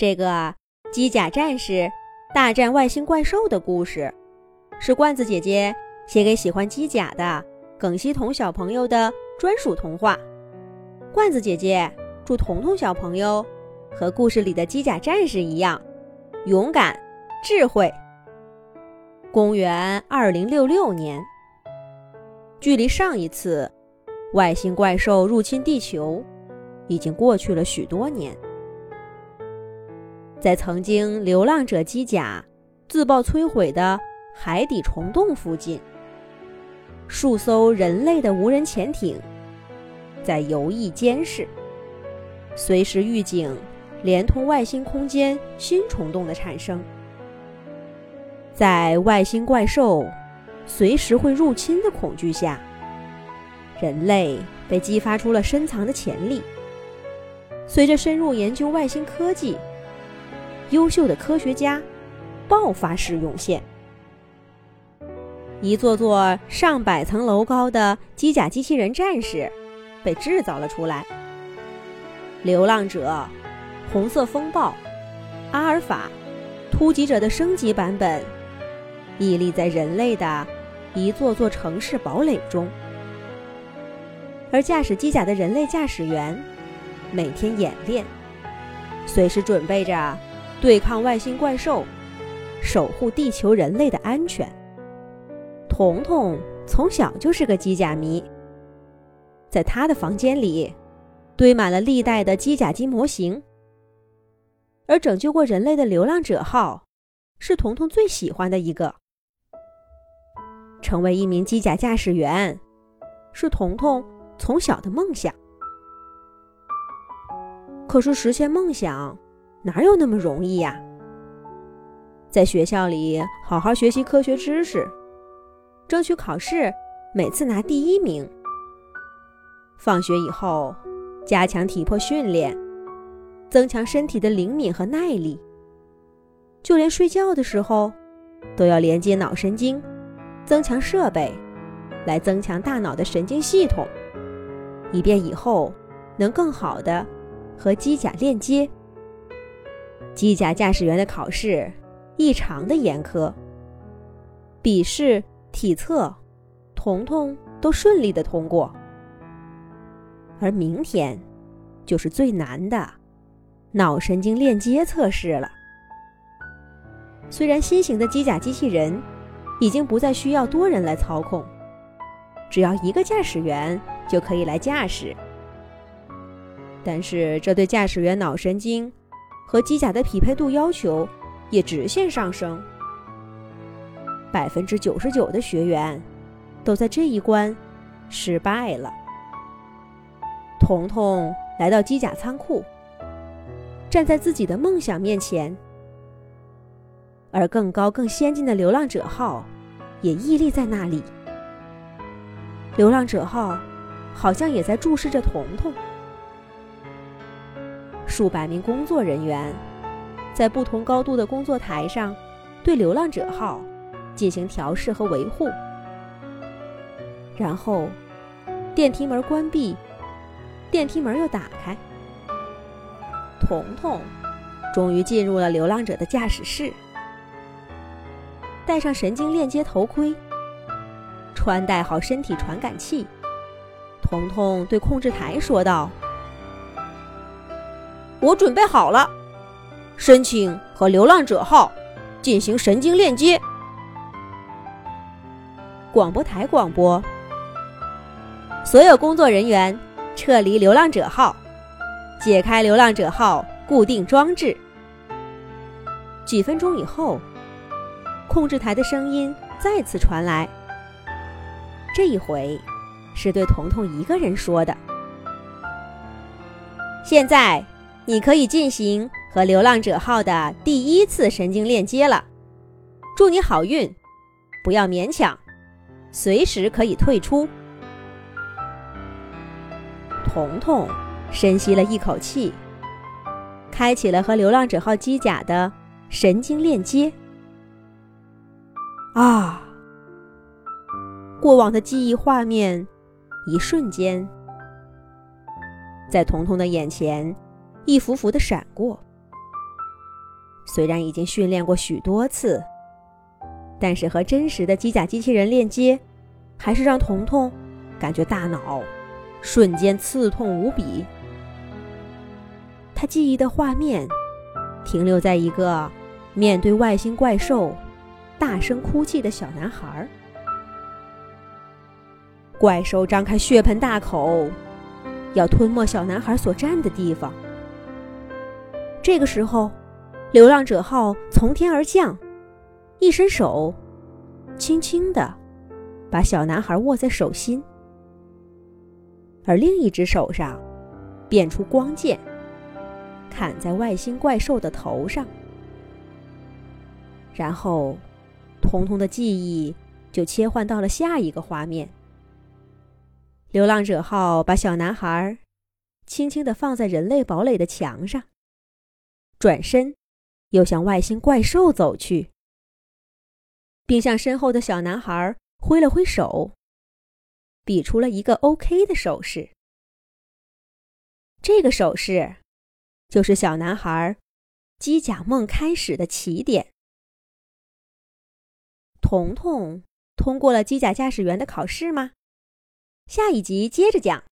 这个机甲战士大战外星怪兽的故事，是罐子姐姐写给喜欢机甲的耿希彤小朋友的专属童话。罐子姐姐祝彤彤小朋友和故事里的机甲战士一样，勇敢、智慧。公元二零六六年，距离上一次外星怪兽入侵地球已经过去了许多年。在曾经流浪者机甲自爆摧毁的海底虫洞附近，数艘人类的无人潜艇在游弋监视，随时预警连通外星空间新虫洞的产生。在外星怪兽随时会入侵的恐惧下，人类被激发出了深藏的潜力。随着深入研究外星科技。优秀的科学家爆发式涌现，一座座上百层楼高的机甲机器人战士被制造了出来。流浪者、红色风暴、阿尔法、突击者的升级版本，屹立在人类的一座座城市堡垒中。而驾驶机甲的人类驾驶员每天演练，随时准备着。对抗外星怪兽，守护地球人类的安全。彤彤从小就是个机甲迷，在他的房间里堆满了历代的机甲机模型。而拯救过人类的流浪者号，是彤彤最喜欢的一个。成为一名机甲驾驶员，是彤彤从小的梦想。可是实现梦想。哪有那么容易呀？在学校里好好学习科学知识，争取考试每次拿第一名。放学以后，加强体魄训练，增强身体的灵敏和耐力。就连睡觉的时候，都要连接脑神经，增强设备，来增强大脑的神经系统，以便以后能更好的和机甲链接。机甲驾驶员的考试异常的严苛，笔试、体测，彤彤都顺利的通过。而明天就是最难的脑神经链接测试了。虽然新型的机甲机器人已经不再需要多人来操控，只要一个驾驶员就可以来驾驶，但是这对驾驶员脑神经。和机甲的匹配度要求也直线上升，百分之九十九的学员都在这一关失败了。彤彤来到机甲仓库，站在自己的梦想面前，而更高更先进的流浪者号也屹立在那里。流浪者号好像也在注视着彤彤。数百名工作人员在不同高度的工作台上对流浪者号进行调试和维护，然后电梯门关闭，电梯门又打开，彤彤终于进入了流浪者的驾驶室，戴上神经链接头盔，穿戴好身体传感器，彤彤对控制台说道。我准备好了，申请和流浪者号进行神经链接。广播台广播：所有工作人员撤离流浪者号，解开流浪者号固定装置。几分钟以后，控制台的声音再次传来，这一回是对彤彤一个人说的。现在。你可以进行和流浪者号的第一次神经链接了，祝你好运，不要勉强，随时可以退出。彤彤深吸了一口气，开启了和流浪者号机甲的神经链接。啊！过往的记忆画面，一瞬间在彤彤的眼前。一幅幅的闪过，虽然已经训练过许多次，但是和真实的机甲机器人链接，还是让彤彤感觉大脑瞬间刺痛无比。他记忆的画面停留在一个面对外星怪兽大声哭泣的小男孩。怪兽张开血盆大口，要吞没小男孩所站的地方。这个时候，流浪者号从天而降，一伸手，轻轻的把小男孩握在手心，而另一只手上变出光剑。砍在外星怪兽的头上，然后，彤彤的记忆就切换到了下一个画面。流浪者号把小男孩轻轻地放在人类堡垒的墙上，转身又向外星怪兽走去，并向身后的小男孩挥了挥手，比出了一个 OK 的手势。这个手势。就是小男孩机甲梦开始的起点。彤彤通过了机甲驾驶员的考试吗？下一集接着讲。